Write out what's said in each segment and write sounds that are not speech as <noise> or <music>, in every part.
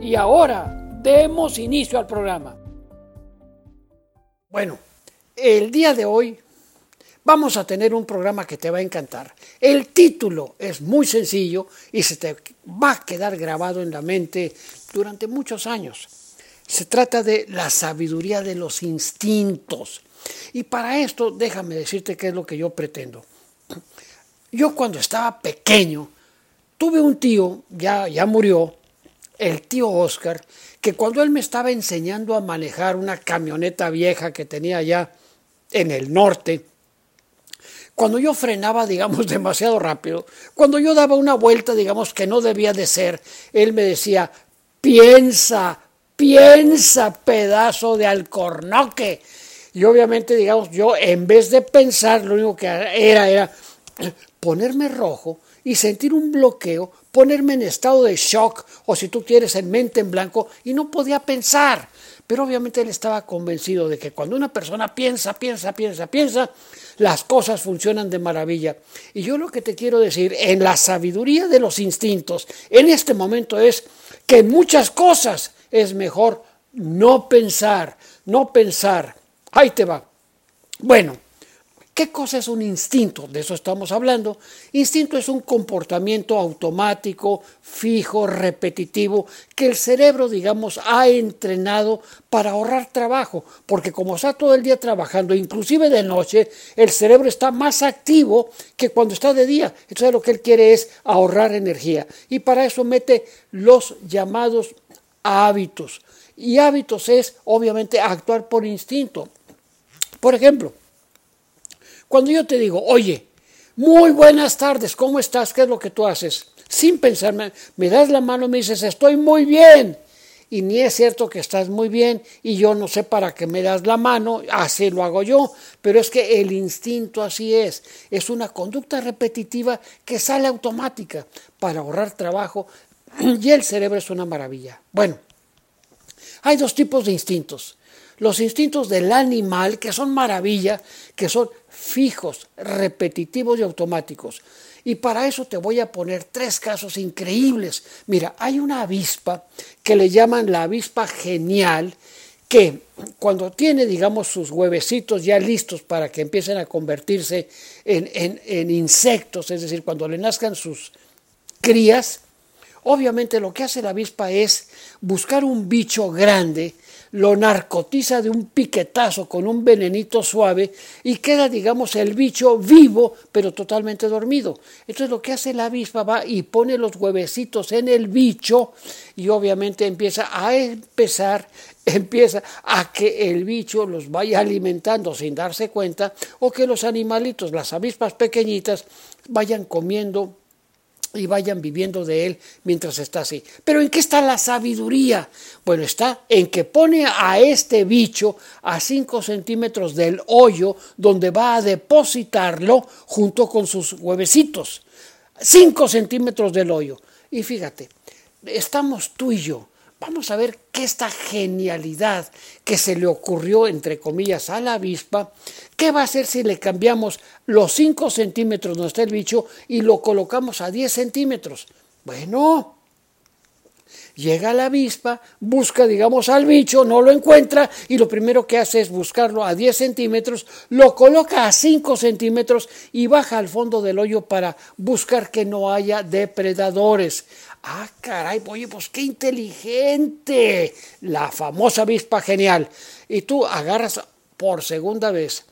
Y ahora demos inicio al programa. Bueno, el día de hoy vamos a tener un programa que te va a encantar. El título es muy sencillo y se te va a quedar grabado en la mente durante muchos años. Se trata de la sabiduría de los instintos. Y para esto, déjame decirte qué es lo que yo pretendo. Yo cuando estaba pequeño, tuve un tío, ya, ya murió, el tío Oscar, que cuando él me estaba enseñando a manejar una camioneta vieja que tenía allá en el norte, cuando yo frenaba, digamos, <laughs> demasiado rápido, cuando yo daba una vuelta, digamos, que no debía de ser, él me decía, piensa, piensa, pedazo de alcornoque. Y obviamente, digamos, yo en vez de pensar, lo único que era era <clears throat> ponerme rojo y sentir un bloqueo, ponerme en estado de shock o si tú quieres en mente en blanco y no podía pensar. Pero obviamente él estaba convencido de que cuando una persona piensa, piensa, piensa, piensa, las cosas funcionan de maravilla. Y yo lo que te quiero decir en la sabiduría de los instintos en este momento es que muchas cosas es mejor no pensar, no pensar. Ahí te va. Bueno, ¿Qué cosa es un instinto? De eso estamos hablando. Instinto es un comportamiento automático, fijo, repetitivo, que el cerebro, digamos, ha entrenado para ahorrar trabajo, porque como está todo el día trabajando, inclusive de noche, el cerebro está más activo que cuando está de día. Entonces lo que él quiere es ahorrar energía. Y para eso mete los llamados hábitos. Y hábitos es, obviamente, actuar por instinto. Por ejemplo, cuando yo te digo, oye, muy buenas tardes, ¿cómo estás? ¿Qué es lo que tú haces? Sin pensarme, me das la mano y me dices, estoy muy bien. Y ni es cierto que estás muy bien y yo no sé para qué me das la mano, así lo hago yo, pero es que el instinto así es, es una conducta repetitiva que sale automática para ahorrar trabajo <clears throat> y el cerebro es una maravilla. Bueno, hay dos tipos de instintos. Los instintos del animal, que son maravilla, que son fijos, repetitivos y automáticos. Y para eso te voy a poner tres casos increíbles. Mira, hay una avispa que le llaman la avispa genial, que cuando tiene, digamos, sus huevecitos ya listos para que empiecen a convertirse en, en insectos, es decir, cuando le nazcan sus crías, obviamente lo que hace la avispa es buscar un bicho grande, lo narcotiza de un piquetazo con un venenito suave y queda, digamos, el bicho vivo, pero totalmente dormido. Entonces lo que hace la avispa va y pone los huevecitos en el bicho y obviamente empieza a empezar, <laughs> empieza a que el bicho los vaya alimentando sin darse cuenta o que los animalitos, las avispas pequeñitas, vayan comiendo y vayan viviendo de él mientras está así. Pero ¿en qué está la sabiduría? Bueno, está en que pone a este bicho a 5 centímetros del hoyo donde va a depositarlo junto con sus huevecitos. 5 centímetros del hoyo. Y fíjate, estamos tú y yo Vamos a ver qué esta genialidad que se le ocurrió, entre comillas, a la avispa, qué va a hacer si le cambiamos los 5 centímetros donde está el bicho y lo colocamos a 10 centímetros. Bueno, Llega la avispa, busca, digamos, al bicho, no lo encuentra y lo primero que hace es buscarlo a 10 centímetros, lo coloca a 5 centímetros y baja al fondo del hoyo para buscar que no haya depredadores. Ah, caray, oye, pues qué inteligente. La famosa avispa genial. Y tú agarras por segunda vez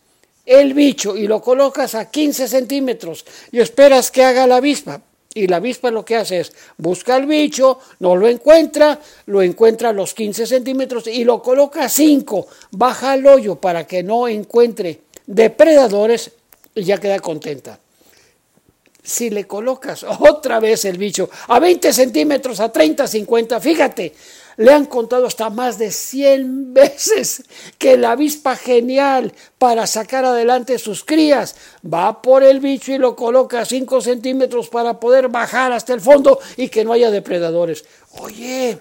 el bicho y lo colocas a 15 centímetros y esperas que haga la avispa. Y la avispa lo que hace es busca al bicho, no lo encuentra, lo encuentra a los 15 centímetros y lo coloca a 5, baja al hoyo para que no encuentre depredadores y ya queda contenta. Si le colocas <laughs> otra vez el bicho a 20 centímetros, a 30, 50, fíjate, le han contado hasta más de 100 <laughs> veces que la avispa genial para sacar adelante sus crías va por el bicho y lo coloca a 5 centímetros para poder bajar hasta el fondo y que no haya depredadores. Oye,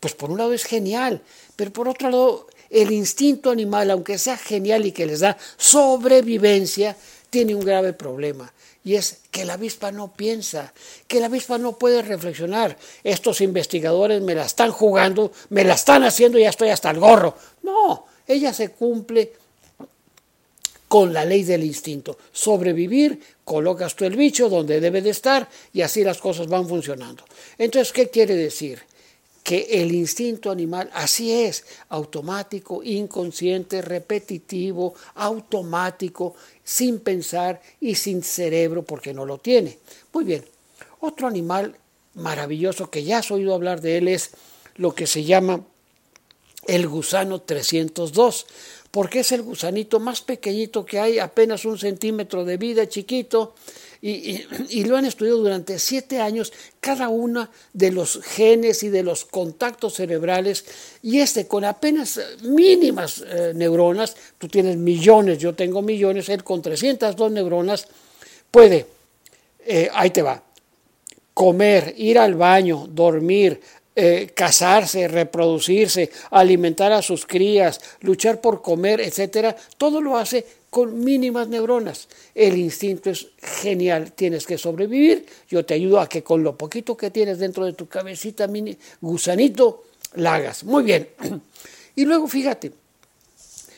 pues por un lado es genial, pero por otro lado el instinto animal, aunque sea genial y que les da sobrevivencia, tiene un grave problema y es que la avispa no piensa, que la avispa no puede reflexionar. Estos investigadores me la están jugando, me la están haciendo y ya estoy hasta el gorro. No, ella se cumple con la ley del instinto. Sobrevivir, colocas tú el bicho donde debe de estar y así las cosas van funcionando. Entonces, ¿qué quiere decir? Que el instinto animal así es, automático, inconsciente, repetitivo, automático, sin pensar y sin cerebro porque no lo tiene. Muy bien, otro animal maravilloso que ya has oído hablar de él es lo que se llama el gusano 302, porque es el gusanito más pequeñito que hay, apenas un centímetro de vida, chiquito, y, lo han estudiado durante siete años cada uno de los genes y de los contactos cerebrales y este con apenas mínimas eh, neuronas, tú tienes millones, yo tengo millones, él con 302 neuronas puede, eh, ahí te va, comer, ir al baño, dormir, eh, casarse, reproducirse, alimentar a sus crías, luchar por comer, etcétera, todo lo hace con mínimas neuronas. El instinto es genial, tienes que sobrevivir. Yo te ayudo a que con lo poquito que tienes dentro de tu cabecita, mini gusanito, la hagas. Muy bien. <clears throat> Y luego fíjate,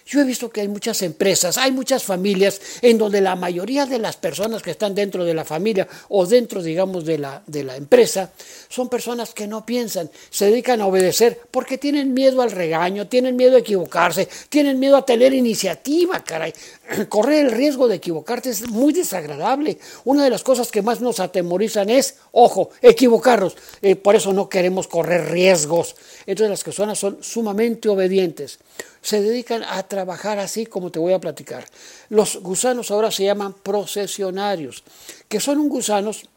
yo he visto que hay muchas empresas, hay muchas familias en donde la mayoría de las personas que están dentro de la familia o dentro, digamos, de la, de la empresa, son personas que no piensan, se dedican a obedecer porque tienen miedo al regaño, tienen miedo a equivocarse, tienen miedo a tener iniciativa, caray. <clears throat> Correr el riesgo de equivocarte es muy desagradable. Una de las cosas que más nos atemorizan es, ojo, equivocarnos. Eh, por eso no queremos correr riesgos. Entonces las personas son sumamente obedientes se dedican a trabajar así como te voy a platicar. Los gusanos ahora se llaman procesionarios, que son un gusanos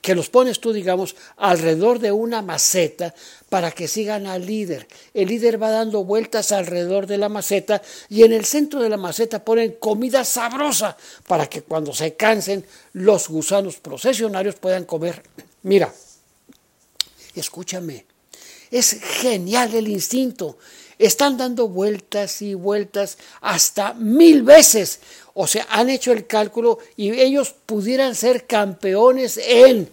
que los pones tú, digamos, alrededor de una maceta para que sigan al líder. El líder va dando vueltas alrededor de la maceta y en el centro de la maceta ponen comida sabrosa para que cuando se cansen los gusanos procesionarios puedan comer. Mira, escúchame, es genial el instinto están dando vueltas y vueltas hasta mil veces. O sea, han hecho el cálculo y ellos pudieran ser campeones en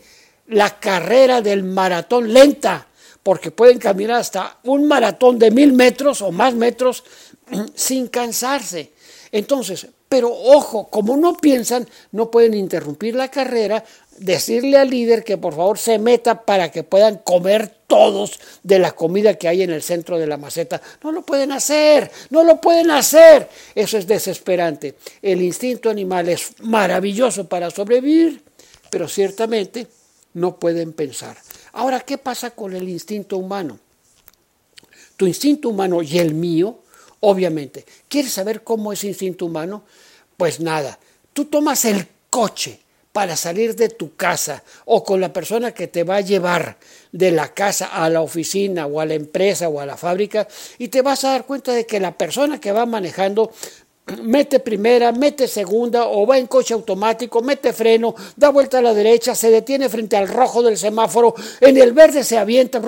la carrera del maratón lenta, porque pueden caminar hasta un maratón de mil metros o más metros <clears throat> sin cansarse. Entonces, pero ojo, como no piensan, no pueden interrumpir la carrera, decirle al líder que por favor se meta para que puedan comer todos de la comida que hay en el centro de la maceta. No lo pueden hacer, no lo pueden hacer. Eso es desesperante. El instinto animal es maravilloso para sobrevivir, pero ciertamente no pueden pensar. Ahora, ¿qué pasa con el instinto humano? Tu instinto humano y el mío, obviamente. ¿Quieres saber cómo es instinto humano? Pues nada, tú tomas el coche para salir de tu casa o con la persona que te va a llevar de la casa a la oficina o a la empresa o a la fábrica y te vas a dar cuenta de que la persona que va manejando <clears throat> mete primera, mete segunda o va en coche automático, mete freno, da vuelta a la derecha, se detiene frente al rojo del semáforo, en el verde se avienta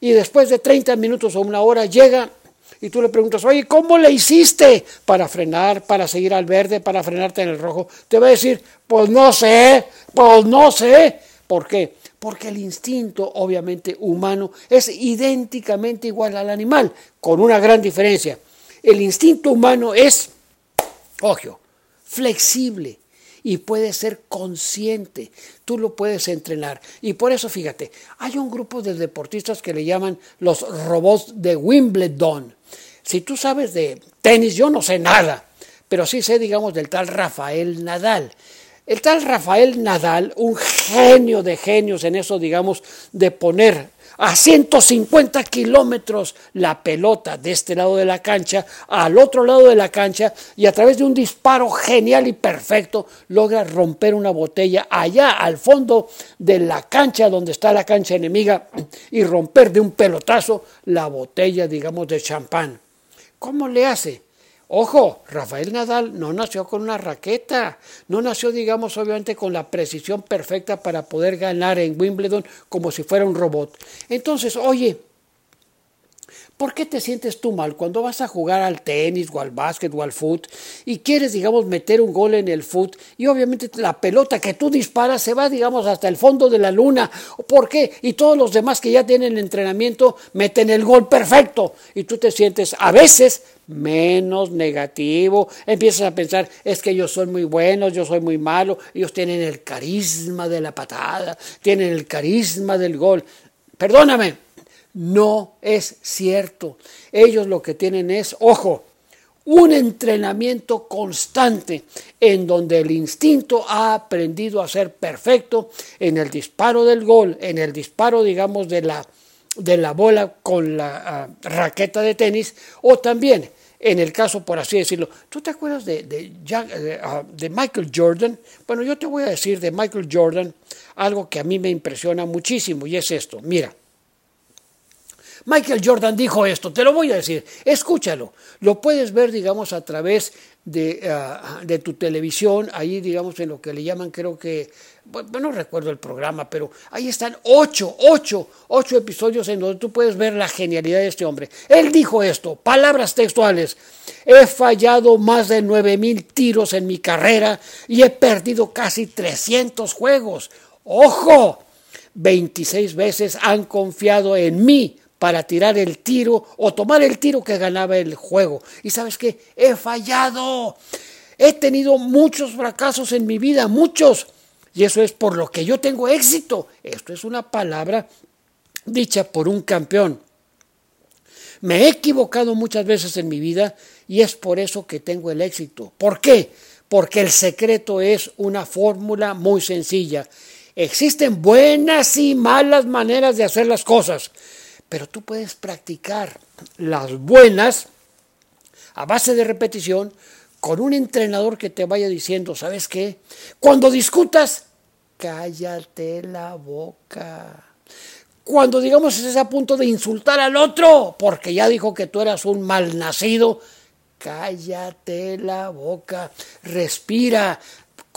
y después de 30 minutos o una hora llega y tú le preguntas, oye, ¿cómo le hiciste para frenar, para seguir al verde, para frenarte en el rojo? Te va a decir, pues no sé, pues no sé. ¿Por qué? porque el instinto, obviamente, humano es idénticamente igual al animal, con una gran diferencia. El instinto humano es, ojo, flexible y puede ser consciente. Tú lo puedes entrenar. Y por eso, fíjate, hay un grupo de deportistas que le llaman los robots de Wimbledon. Si tú sabes de tenis, yo no sé nada, pero sí sé, digamos, del tal Rafael Nadal. El tal Rafael Nadal, un genio de genios en eso, digamos, de poner a 150 kilómetros la pelota de este lado de la cancha al otro lado de la cancha y a través de un disparo genial y perfecto logra romper una botella allá al fondo de la cancha donde está la cancha enemiga y romper de un pelotazo la botella, digamos, de champán. ¿Cómo le hace? Ojo, Rafael Nadal no nació con una raqueta, no nació, digamos, obviamente con la precisión perfecta para poder ganar en Wimbledon como si fuera un robot. Entonces, oye, ¿Por qué te sientes tú mal cuando vas a jugar al tenis o al básquet o al foot y quieres, digamos, meter un gol en el foot y obviamente la pelota que tú disparas se va, digamos, hasta el fondo de la luna? ¿Por qué? Y todos los demás que ya tienen entrenamiento meten el gol perfecto y tú te sientes a veces menos negativo, empiezas a pensar, es que ellos son muy buenos, yo soy muy malo, ellos tienen el carisma de la patada, tienen el carisma del gol. Perdóname, no es cierto. Ellos lo que tienen es, ojo, un entrenamiento constante en donde el instinto ha aprendido a ser perfecto en el disparo del gol, en el disparo, digamos, de la, de la bola con la ah, raqueta de tenis, o también en el caso, por así decirlo, ¿tú te acuerdas de, de, ah, de, Michael Jordan? Bueno, yo te voy a decir de Michael Jordan algo que a mí me impresiona muchísimo y es esto. Mira, Michael Jordan dijo esto, te lo voy a decir, escúchalo, lo puedes ver, digamos, a través de, ah, de tu televisión, ahí, digamos, en lo que le llaman, creo que, bueno, no recuerdo el programa, pero ahí están ocho, ocho, ocho episodios en donde tú puedes ver la genialidad de este hombre. Él dijo esto, palabras textuales, he fallado más de nueve mil tiros en mi carrera y he perdido casi 300 juegos. ¡Ojo! 26 veces han confiado en mí para tirar el tiro o tomar el tiro que ganaba el juego. Y sabes qué, he fallado. He tenido muchos fracasos en mi vida, muchos. Y eso es por lo que yo tengo éxito. Esto es una palabra dicha por un campeón. Me he equivocado muchas veces en mi vida y es por eso que tengo el éxito. ¿Por qué? Porque el secreto es una fórmula muy sencilla. Existen buenas y malas maneras de hacer las cosas pero tú puedes practicar las buenas a base de repetición con un entrenador que te vaya diciendo, ¿sabes qué? Cuando discutas, cállate la boca. Cuando digamos estés a punto de insultar al otro, porque ya dijo que tú eras un malnacido, cállate la boca, respira,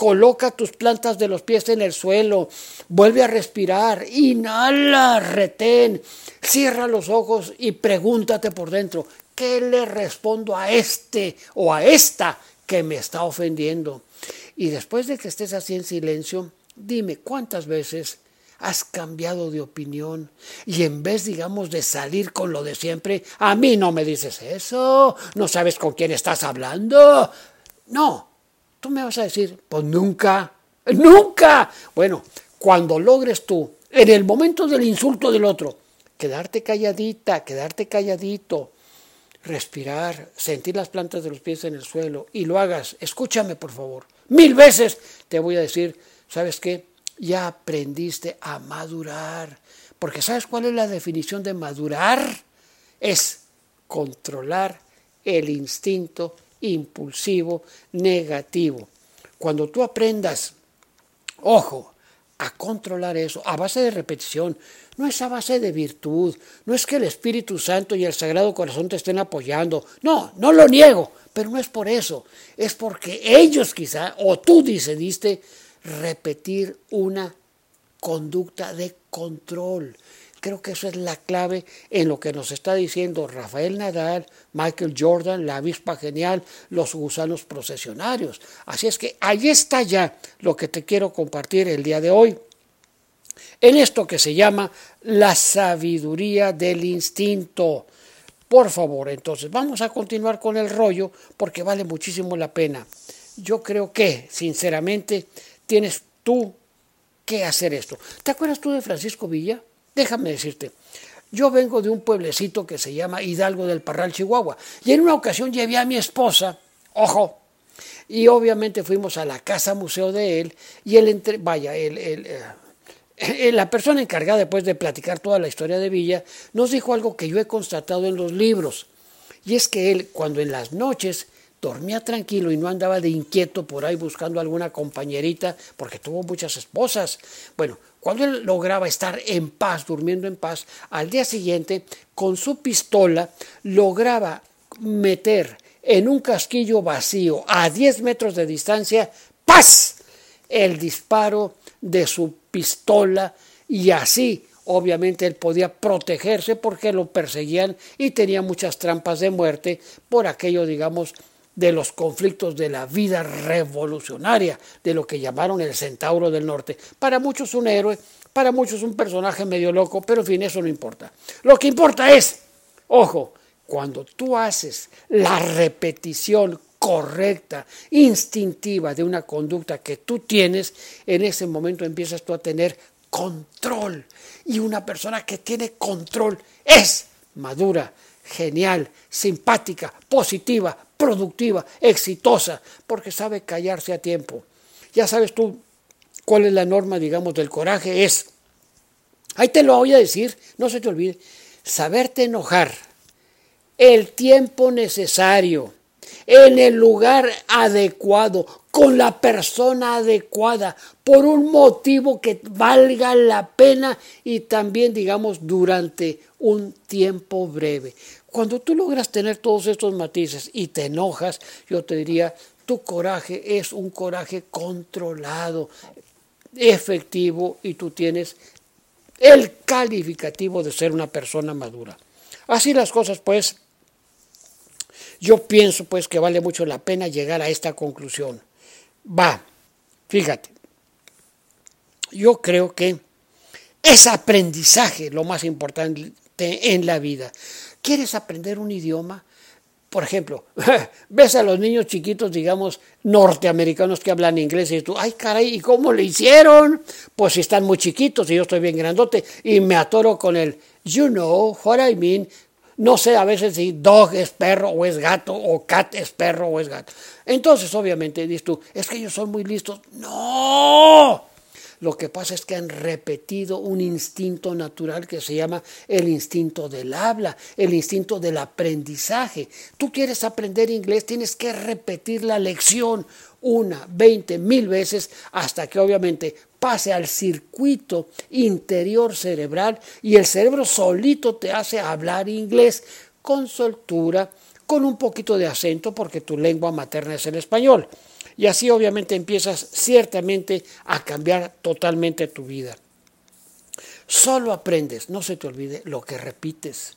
Coloca tus plantas de los pies en el suelo, vuelve a respirar, inhala, retén, cierra los ojos y pregúntate por dentro, ¿qué le respondo a este o a esta que me está ofendiendo? Y después de que estés así en silencio, dime cuántas veces has cambiado de opinión y en vez, digamos, de salir con lo de siempre, a mí no me dices eso, no sabes con quién estás hablando. No, Tú me vas a decir, pues nunca, nunca. Bueno, cuando logres tú, en el momento del insulto del otro, quedarte calladita, quedarte calladito, respirar, sentir las plantas de los pies en el suelo y lo hagas, escúchame por favor, mil veces te voy a decir, ¿sabes qué? Ya aprendiste a madurar, porque ¿sabes cuál es la definición de madurar? Es controlar el instinto impulsivo, negativo. Cuando tú aprendas, ojo, a controlar eso a base de repetición, no es a base de virtud, no es que el Espíritu Santo y el Sagrado Corazón te estén apoyando, no, no lo niego, pero no es por eso, es porque ellos quizá, o tú decidiste repetir una conducta de control. Creo que eso es la clave en lo que nos está diciendo Rafael Nadal, Michael Jordan, la avispa genial, los gusanos procesionarios. Así es que ahí está ya lo que te quiero compartir el día de hoy. en esto que se llama la sabiduría del instinto. Por favor, entonces vamos a continuar con el rollo porque vale muchísimo la pena. Yo creo que, sinceramente, tienes tú que hacer esto. ¿Te acuerdas tú de Francisco Villa? Déjame decirte, yo vengo de un pueblecito que se llama Hidalgo del Parral, Chihuahua, y en una ocasión llevé a mi esposa, ojo, y obviamente fuimos a la casa museo de él, y él, entre, vaya, él, eh, <laughs> eh, la persona encargada después de platicar toda la historia de Villa, nos dijo algo que yo he constatado en los libros, y es que él, cuando en las noches dormía tranquilo y no andaba de inquieto por ahí buscando alguna compañerita, porque tuvo muchas esposas. Bueno, cuando él lograba estar en paz, durmiendo en paz, al día siguiente, con su pistola, lograba meter en un casquillo vacío a 10 metros de distancia, ¡paz! el disparo de su pistola y así obviamente él podía protegerse porque lo perseguían y tenía muchas trampas de muerte por aquello, digamos, de los conflictos de la vida revolucionaria, de lo que llamaron el Centauro del Norte. Para muchos un héroe, para muchos un personaje medio loco, pero en fin, eso no importa. Lo que importa es, ojo, cuando tú haces la repetición correcta, instintiva de una conducta que tú tienes, en ese momento empiezas tú a tener control. Y una persona que tiene control es madura, genial, simpática, positiva, productiva, exitosa, porque sabe callarse a tiempo. Ya sabes tú cuál es la norma, digamos, del coraje, es, ahí te lo voy a decir, no se te olvide, saberte enojar, el tiempo necesario, en el lugar adecuado, con la persona adecuada, por un motivo que valga la pena y también, digamos, durante un tiempo breve. Cuando tú logras tener todos estos matices y te enojas, yo te diría, tu coraje es un coraje controlado, efectivo y tú tienes el calificativo de ser una persona madura. Así las cosas, pues, yo pienso pues que vale mucho la pena llegar a esta conclusión. Va, fíjate, yo creo que es aprendizaje lo más importante en la vida. ¿Quieres aprender un idioma? Por ejemplo, <laughs> ves a los niños chiquitos, digamos, norteamericanos que hablan inglés y tú, ay caray, ¿y cómo le hicieron? Pues si están muy chiquitos y yo estoy bien grandote y me atoro con el, you know what I mean. No sé a veces si dog es perro o es gato o cat es perro o es gato. Entonces, obviamente, dices tú, es que ellos son muy listos. No, lo que pasa es que han repetido un instinto natural que se llama el instinto del habla, el instinto del aprendizaje. Tú quieres aprender inglés, tienes que repetir la lección una, veinte, mil veces hasta que obviamente pase al circuito interior cerebral y el cerebro solito te hace hablar inglés con soltura, con un poquito de acento porque tu lengua materna es el español. Y así obviamente empiezas ciertamente a cambiar totalmente tu vida. Solo aprendes, no se te olvide, lo que repites.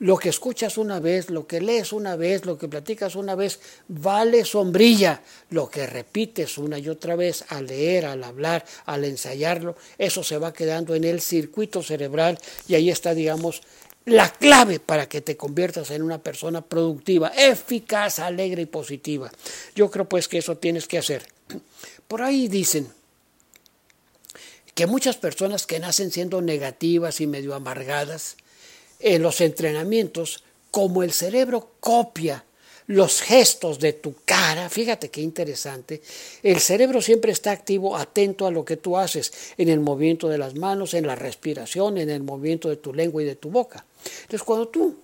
Lo que escuchas una vez, lo que lees una vez, lo que platicas una vez, vale sombrilla. Lo que repites una y otra vez al leer, al hablar, al ensayarlo, eso se va quedando en el circuito cerebral y ahí está, digamos, la clave para que te conviertas en una persona productiva, eficaz, alegre y positiva. Yo creo pues que eso tienes que hacer. Por ahí dicen que muchas personas que nacen siendo negativas y medio amargadas, en los entrenamientos, como el cerebro copia los gestos de tu cara, fíjate qué interesante, el cerebro siempre está activo, atento a lo que tú haces, en el movimiento de las manos, en la respiración, en el movimiento de tu lengua y de tu boca. Entonces, cuando tú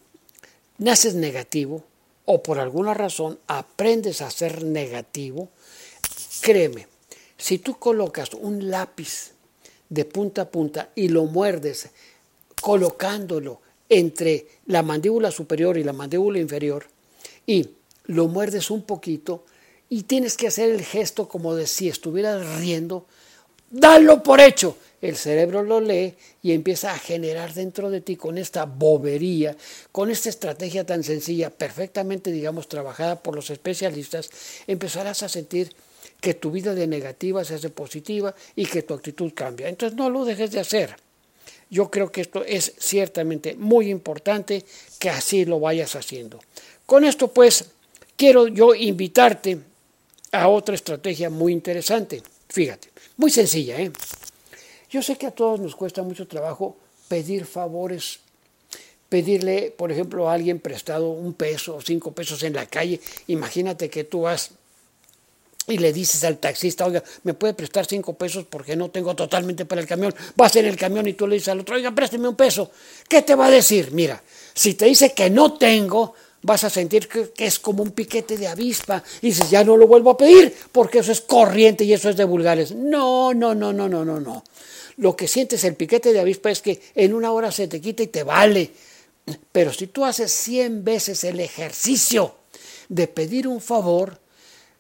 naces negativo o por alguna razón aprendes a ser negativo, créeme, si tú colocas un lápiz de punta a punta y lo muerdes colocándolo entre la mandíbula superior y la mandíbula inferior y lo muerdes un poquito y tienes que hacer el gesto como de si estuvieras riendo, dalo por hecho. El cerebro lo lee y empieza a generar dentro de ti con esta bobería, con esta estrategia tan sencilla, perfectamente, digamos, trabajada por los especialistas, empezarás a sentir que tu vida de negativa se hace positiva y que tu actitud cambia. Entonces no lo dejes de hacer. Yo creo que esto es ciertamente muy importante que así lo vayas haciendo. Con esto pues quiero yo invitarte a otra estrategia muy interesante. Fíjate, muy sencilla. ¿eh? Yo sé que a todos nos cuesta mucho trabajo pedir favores pedirle, por ejemplo, a alguien prestado un peso o cinco pesos en la calle. Imagínate que tú vas y le dices al taxista, oiga, ¿me puede prestar cinco pesos porque no tengo totalmente para el camión? Vas en el camión y tú le dices al otro, oiga, présteme un peso. ¿Qué te va a decir? Mira, si te dice que no tengo, vas a sentir que, es como un piquete de avispa y dices, ya no lo vuelvo a pedir porque eso es corriente y eso es de vulgares. No, no, no, no, no, no, no. Lo que sientes el piquete de avispa es que en una hora se te quita y te vale. Pero si tú haces 100 veces el ejercicio de pedir un favor,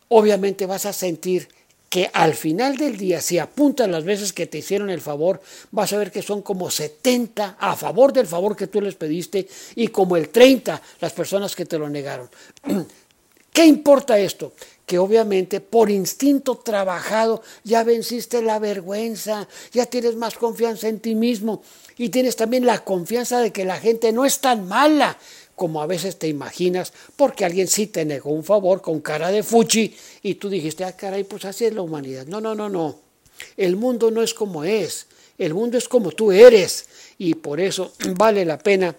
obviamente vas a sentir que al final del día, si apuntas las veces que te hicieron el favor, vas a ver que son como 70 a favor del favor que tú les pediste y como el 30 las personas que te lo negaron. <clears throat> ¿Qué importa esto? Que obviamente por instinto trabajado ya venciste la vergüenza, ya tienes más confianza en ti mismo y tienes también la confianza de que la gente no es tan mala como a veces te imaginas, porque alguien sí te negó un favor con cara de fuchi y tú dijiste, ah, caray, pues así es la humanidad. No, no, no, no. El mundo no es como es, el mundo es como tú eres y por eso vale la pena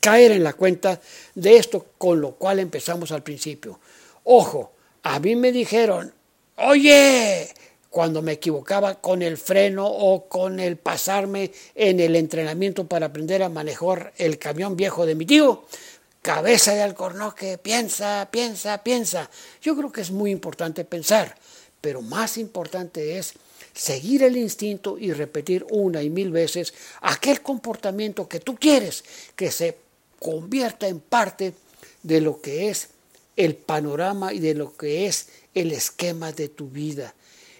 caer en la cuenta de esto con lo cual empezamos al principio. Ojo, a mí me dijeron, oye, cuando me equivocaba con el freno o con el pasarme en el entrenamiento para aprender a manejar el camión viejo de mi tío. Cabeza de alcornoque, piensa, piensa, piensa. Yo creo que es muy importante pensar, pero más importante es seguir el instinto y repetir una y mil veces aquel comportamiento que tú quieres que se convierta en parte de lo que es el panorama y de lo que es el esquema de tu vida.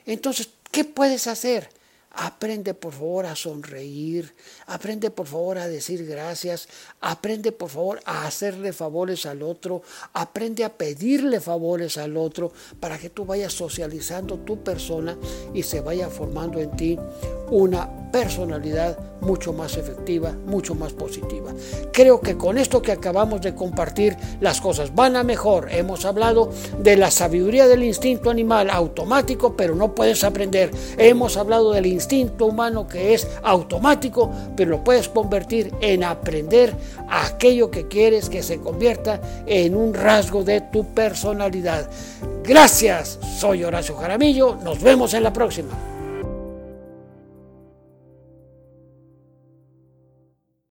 Entonces, ¿qué puedes hacer? Aprende por favor a sonreír, aprende por favor a decir gracias, aprende por favor a hacerle favores al otro, aprende a pedirle favores al otro para que tú vayas socializando tu persona y se vaya formando en ti una personalidad mucho más efectiva, mucho más positiva. Creo que con esto que acabamos de compartir las cosas van a mejor. Hemos hablado de la sabiduría del instinto animal automático, pero no puedes aprender. Hemos hablado del instinto humano que es automático, pero lo puedes convertir en aprender aquello que quieres que se convierta en un rasgo de tu personalidad. Gracias, soy Horacio Jaramillo, nos vemos en la próxima.